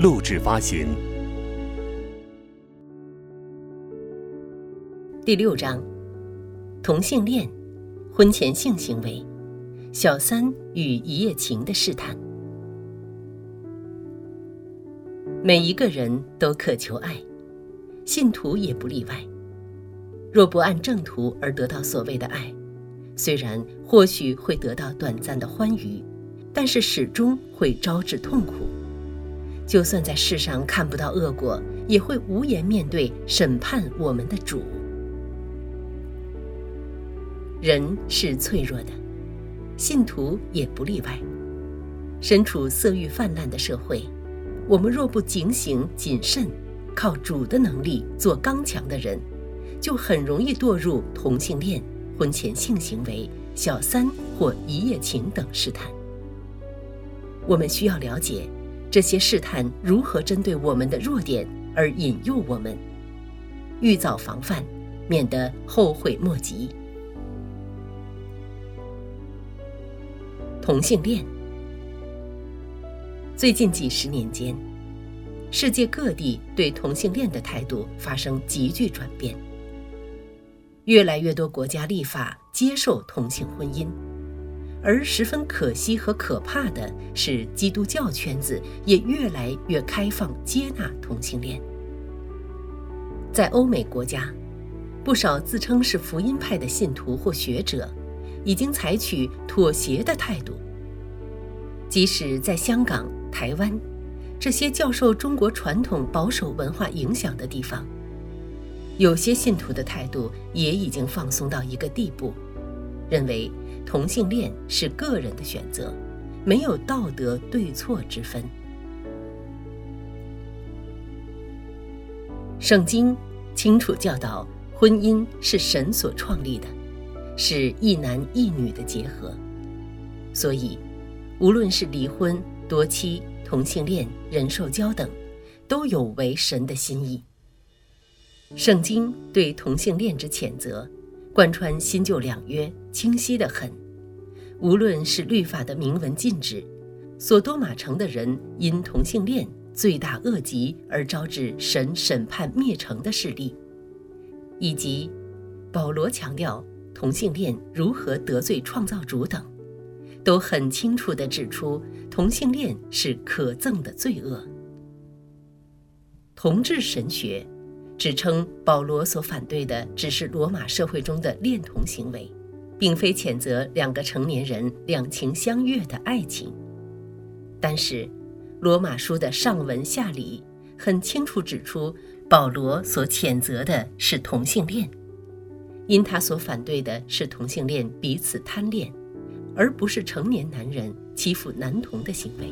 录制发行。第六章：同性恋、婚前性行为、小三与一夜情的试探。每一个人都渴求爱，信徒也不例外。若不按正途而得到所谓的爱，虽然或许会得到短暂的欢愉，但是始终会招致痛苦。就算在世上看不到恶果，也会无颜面对审判我们的主。人是脆弱的，信徒也不例外。身处色欲泛滥的社会，我们若不警醒谨慎，靠主的能力做刚强的人，就很容易堕入同性恋、婚前性行为、小三或一夜情等试探。我们需要了解。这些试探如何针对我们的弱点而引诱我们？预早防范，免得后悔莫及。同性恋，最近几十年间，世界各地对同性恋的态度发生急剧转变，越来越多国家立法接受同性婚姻。而十分可惜和可怕的是，基督教圈子也越来越开放接纳同性恋。在欧美国家，不少自称是福音派的信徒或学者，已经采取妥协的态度。即使在香港、台湾这些较受中国传统保守文化影响的地方，有些信徒的态度也已经放松到一个地步，认为。同性恋是个人的选择，没有道德对错之分。圣经清楚教导，婚姻是神所创立的，是一男一女的结合。所以，无论是离婚、多妻、同性恋、人兽交等，都有违神的心意。圣经对同性恋之谴责。贯穿新旧两约，清晰的很。无论是律法的明文禁止，索多玛城的人因同性恋罪大恶极而招致神审判灭城的事例，以及保罗强调同性恋如何得罪创造主等，都很清楚地指出同性恋是可憎的罪恶。同志神学。指称保罗所反对的只是罗马社会中的恋童行为，并非谴责两个成年人两情相悦的爱情。但是，罗马书的上文下理很清楚指出，保罗所谴责的是同性恋，因他所反对的是同性恋彼此贪恋，而不是成年男人欺负男童的行为。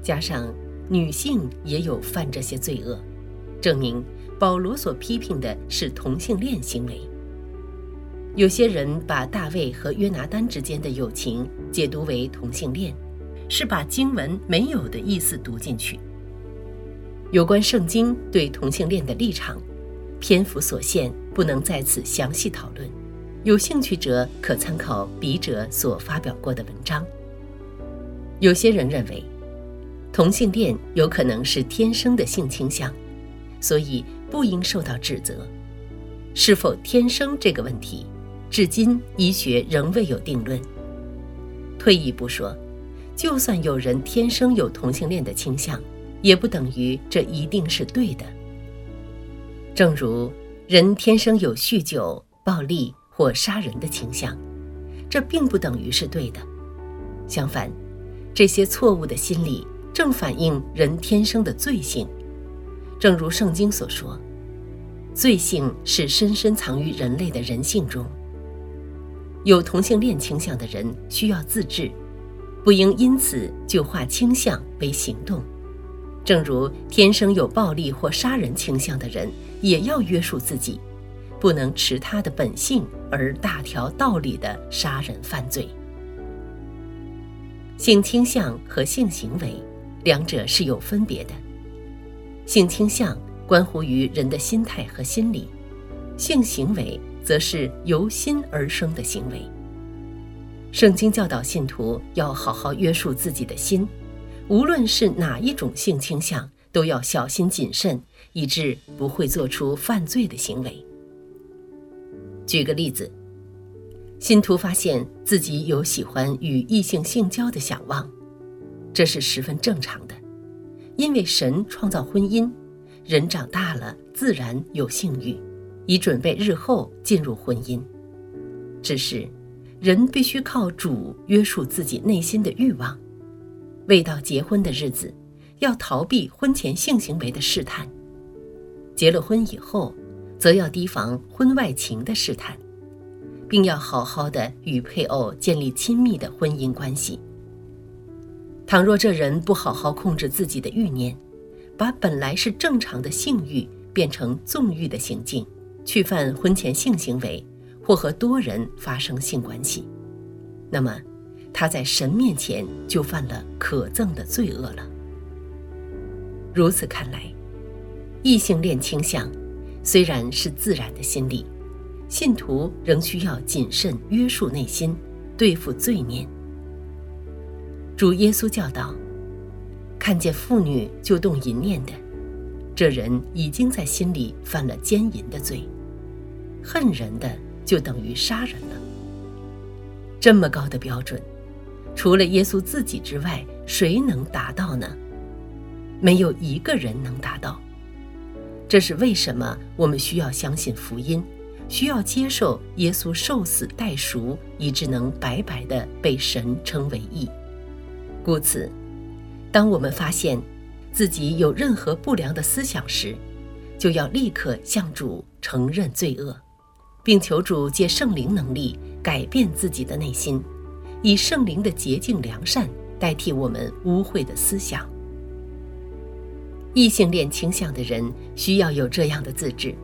加上女性也有犯这些罪恶。证明保罗所批评的是同性恋行为。有些人把大卫和约拿丹之间的友情解读为同性恋，是把经文没有的意思读进去。有关圣经对同性恋的立场，篇幅所限，不能在此详细讨论。有兴趣者可参考笔者所发表过的文章。有些人认为，同性恋有可能是天生的性倾向。所以不应受到指责。是否天生这个问题，至今医学仍未有定论。退一步说，就算有人天生有同性恋的倾向，也不等于这一定是对的。正如人天生有酗酒、暴力或杀人的倾向，这并不等于是对的。相反，这些错误的心理正反映人天生的罪性。正如圣经所说，罪性是深深藏于人类的人性中。有同性恋倾向的人需要自治，不应因此就化倾向为行动。正如天生有暴力或杀人倾向的人，也要约束自己，不能持他的本性而大条道理的杀人犯罪。性倾向和性行为，两者是有分别的。性倾向关乎于人的心态和心理，性行为则是由心而生的行为。圣经教导信徒要好好约束自己的心。无论是哪一种性倾向，都要小心谨慎，以致不会做出犯罪的行为。举个例子，信徒发现自己有喜欢与异性性交的想望，这是十分正常的，因为神创造婚姻，人长大了自然有性欲，以准备日后进入婚姻。只是，人必须靠主约束自己内心的欲望。未到结婚的日子，要逃避婚前性行为的试探；结了婚以后，则要提防婚外情的试探，并要好好的与配偶建立亲密的婚姻关系。倘若这人不好好控制自己的欲念，把本来是正常的性欲变成纵欲的行径，去犯婚前性行为，或和多人发生性关系，那么。他在神面前就犯了可憎的罪恶了。如此看来，异性恋倾向虽然是自然的心理，信徒仍需要谨慎约束内心，对付罪念。主耶稣教导：看见妇女就动淫念的，这人已经在心里犯了奸淫的罪；恨人的就等于杀人了。这么高的标准。除了耶稣自己之外，谁能达到呢？没有一个人能达到。这是为什么我们需要相信福音，需要接受耶稣受死代赎，以致能白白的被神称为义。故此，当我们发现自己有任何不良的思想时，就要立刻向主承认罪恶，并求主借圣灵能力改变自己的内心。以圣灵的洁净良善代替我们污秽的思想。异性恋倾向的人需要有这样的自制，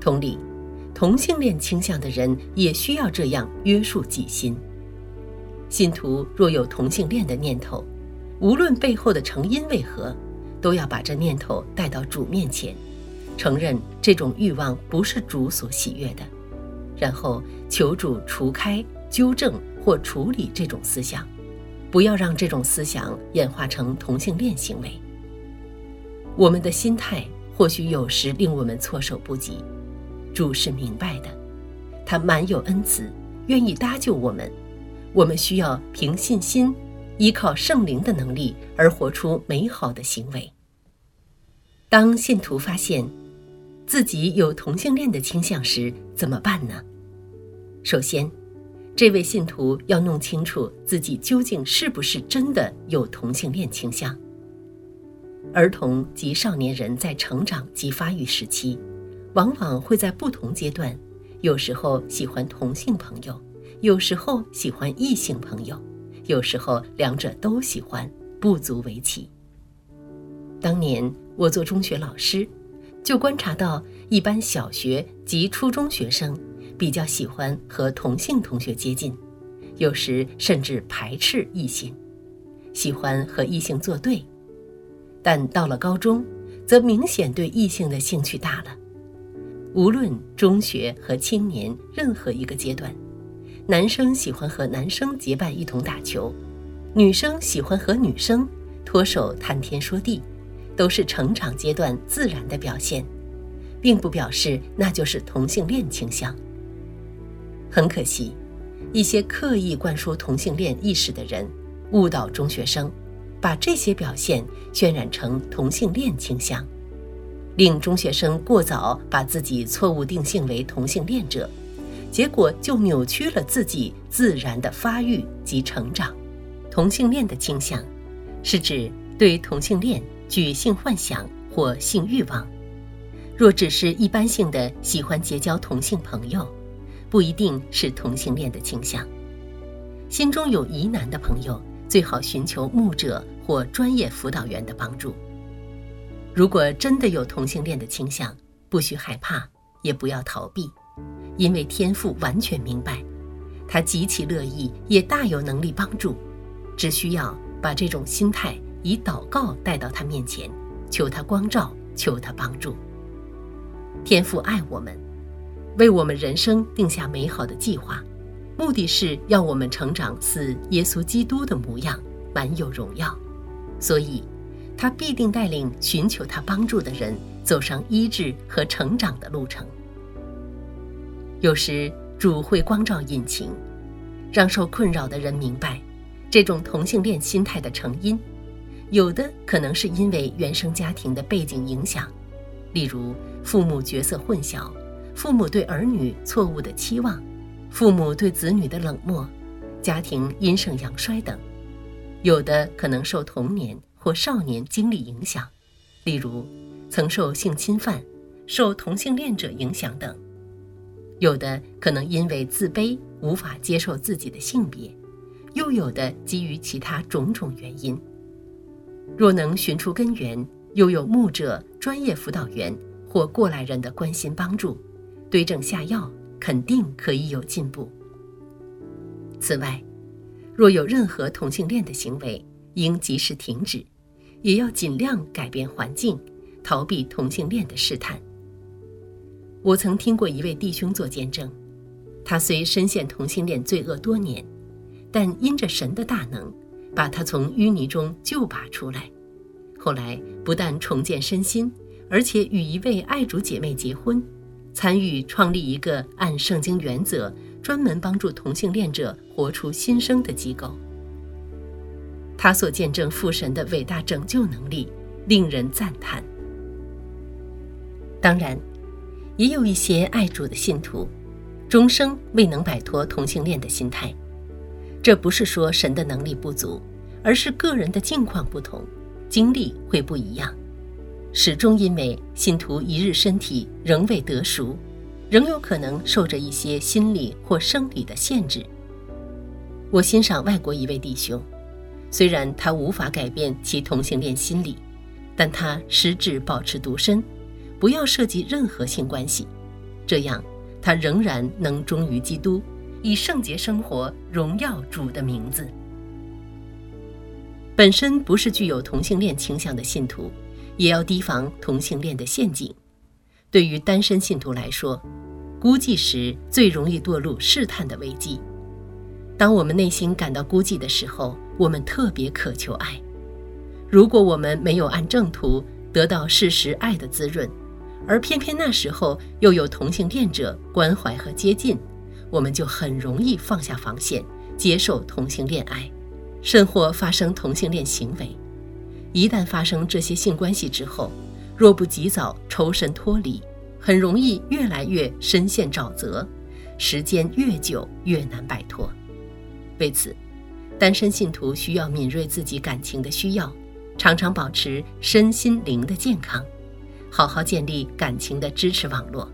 同理，同性恋倾向的人也需要这样约束己心。信徒若有同性恋的念头，无论背后的成因为何，都要把这念头带到主面前，承认这种欲望不是主所喜悦的，然后求主除开、纠正。或处理这种思想，不要让这种思想演化成同性恋行为。我们的心态或许有时令我们措手不及，主是明白的，他满有恩慈，愿意搭救我们。我们需要凭信心，依靠圣灵的能力而活出美好的行为。当信徒发现自己有同性恋的倾向时，怎么办呢？首先。这位信徒要弄清楚自己究竟是不是真的有同性恋倾向。儿童及少年人在成长及发育时期，往往会在不同阶段，有时候喜欢同性朋友，有时候喜欢异性朋友，有时候两者都喜欢，不足为奇。当年我做中学老师，就观察到一般小学及初中学生。比较喜欢和同性同学接近，有时甚至排斥异性，喜欢和异性作对。但到了高中，则明显对异性的兴趣大了。无论中学和青年任何一个阶段，男生喜欢和男生结伴一同打球，女生喜欢和女生脱手谈天说地，都是成长阶段自然的表现，并不表示那就是同性恋倾向。很可惜，一些刻意灌输同性恋意识的人误导中学生，把这些表现渲染成同性恋倾向，令中学生过早把自己错误定性为同性恋者，结果就扭曲了自己自然的发育及成长。同性恋的倾向，是指对同性恋具性幻想或性欲望。若只是一般性的喜欢结交同性朋友。不一定是同性恋的倾向。心中有疑难的朋友，最好寻求牧者或专业辅导员的帮助。如果真的有同性恋的倾向，不许害怕，也不要逃避，因为天父完全明白，他极其乐意，也大有能力帮助，只需要把这种心态以祷告带到他面前，求他光照，求他帮助。天父爱我们，为我们人生定下美好的计划，目的是要我们成长似耶稣基督的模样，满有荣耀。所以，他必定带领寻求他帮助的人走上医治和成长的路程。有时主会光照隐情，让受困扰的人明白这种同性恋心态的成因。有的可能是因为原生家庭的背景影响，例如父母角色混淆、父母对儿女错误的期望、父母对子女的冷漠、家庭阴盛阳衰等。有的可能受童年或少年经历影响，例如曾受性侵犯、受同性恋者影响等；有的可能因为自卑无法接受自己的性别，又有的基于其他种种原因。若能寻出根源，又有牧者、专业辅导员或过来人的关心帮助，对症下药，肯定可以有进步。此外，若有任何同性恋的行为，应及时停止，也要尽量改变环境，逃避同性恋的试探。我曾听过一位弟兄做见证，他虽深陷同性恋罪恶多年，但因着神的大能，把他从淤泥中救拔出来。后来不但重建身心，而且与一位爱主姐妹结婚，参与创立一个按圣经原则。专门帮助同性恋者活出新生的机构，他所见证父神的伟大拯救能力，令人赞叹。当然，也有一些爱主的信徒，终生未能摆脱同性恋的心态。这不是说神的能力不足，而是个人的境况不同，经历会不一样。始终因为信徒一日身体仍未得熟。仍有可能受着一些心理或生理的限制。我欣赏外国一位弟兄，虽然他无法改变其同性恋心理，但他实质保持独身，不要涉及任何性关系，这样他仍然能忠于基督，以圣洁生活，荣耀主的名字。本身不是具有同性恋倾向的信徒，也要提防同性恋的陷阱。对于单身信徒来说，孤寂时最容易堕入试探的危机。当我们内心感到孤寂的时候，我们特别渴求爱。如果我们没有按正途得到事实爱的滋润，而偏偏那时候又有同性恋者关怀和接近，我们就很容易放下防线，接受同性恋爱，甚或发生同性恋行为。一旦发生这些性关系之后，若不及早抽身脱离，很容易越来越深陷沼泽，时间越久越难摆脱。为此，单身信徒需要敏锐自己感情的需要，常常保持身心灵的健康，好好建立感情的支持网络，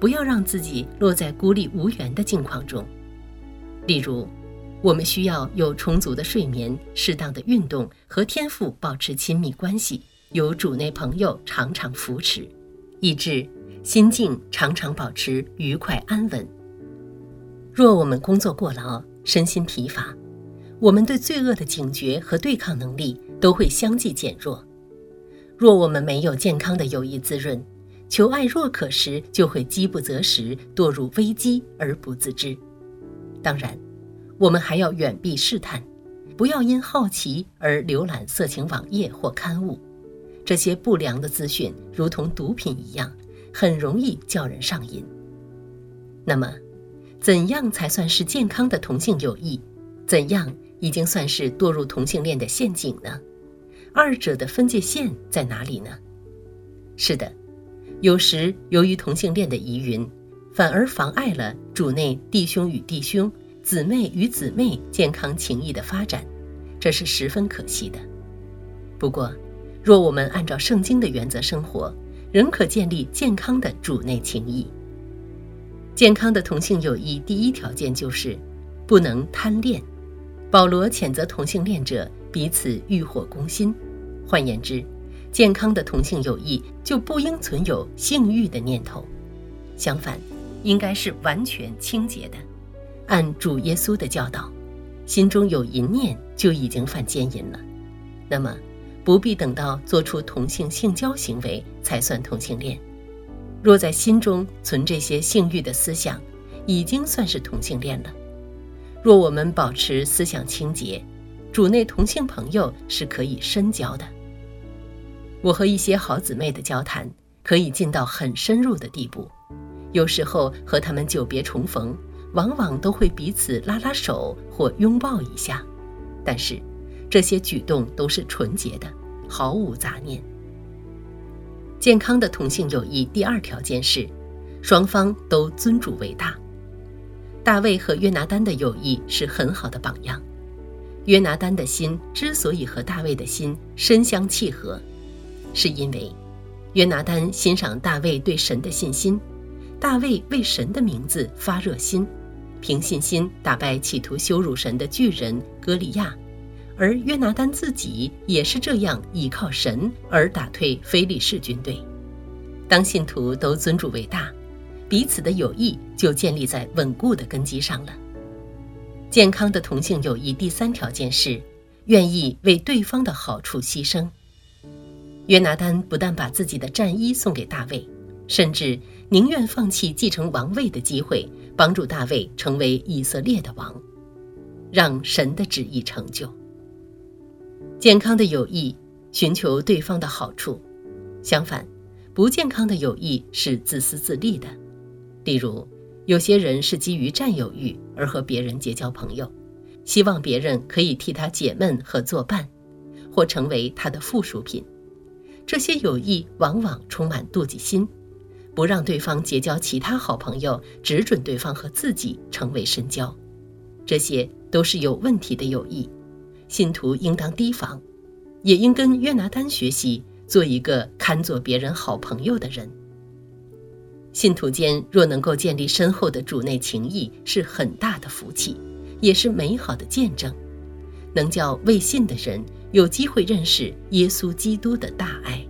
不要让自己落在孤立无援的境况中。例如，我们需要有充足的睡眠、适当的运动和天赋，保持亲密关系。有主内朋友常常扶持，以致心境常常保持愉快安稳。若我们工作过劳，身心疲乏，我们对罪恶的警觉和对抗能力都会相继减弱。若我们没有健康的友谊滋润，求爱若渴时就会饥不择食，堕入危机而不自知。当然，我们还要远避试探，不要因好奇而浏览色情网页或刊物。这些不良的资讯如同毒品一样，很容易叫人上瘾。那么，怎样才算是健康的同性友谊？怎样已经算是堕入同性恋的陷阱呢？二者的分界线在哪里呢？是的，有时由于同性恋的疑云，反而妨碍了主内弟兄与弟兄、姊妹与姊妹健康情谊的发展，这是十分可惜的。不过，若我们按照圣经的原则生活，仍可建立健康的主内情谊。健康的同性友谊第一条件就是不能贪恋。保罗谴责同性恋者彼此欲火攻心，换言之，健康的同性友谊就不应存有性欲的念头，相反，应该是完全清洁的。按主耶稣的教导，心中有淫念就已经犯奸淫了。那么，不必等到做出同性性交行为才算同性恋。若在心中存这些性欲的思想，已经算是同性恋了。若我们保持思想清洁，主内同性朋友是可以深交的。我和一些好姊妹的交谈可以进到很深入的地步，有时候和他们久别重逢，往往都会彼此拉拉手或拥抱一下，但是这些举动都是纯洁的，毫无杂念。健康的同性友谊第二条件是，双方都尊主为大。大卫和约拿丹的友谊是很好的榜样。约拿丹的心之所以和大卫的心深相契合，是因为约拿丹欣赏大卫对神的信心，大卫为神的名字发热心，凭信心打败企图羞辱神的巨人歌利亚，而约拿丹自己也是这样倚靠神而打退非利士军队。当信徒都尊主为大。彼此的友谊就建立在稳固的根基上了。健康的同性友谊第三条件是，愿意为对方的好处牺牲。约拿丹不但把自己的战衣送给大卫，甚至宁愿放弃继承王位的机会，帮助大卫成为以色列的王，让神的旨意成就。健康的友谊寻求对方的好处，相反，不健康的友谊是自私自利的。例如，有些人是基于占有欲而和别人结交朋友，希望别人可以替他解闷和作伴，或成为他的附属品。这些友谊往往充满妒忌心，不让对方结交其他好朋友，只准对方和自己成为深交。这些都是有问题的友谊，信徒应当提防，也应跟约拿丹学习，做一个看作别人好朋友的人。信徒间若能够建立深厚的主内情谊，是很大的福气，也是美好的见证，能叫未信的人有机会认识耶稣基督的大爱。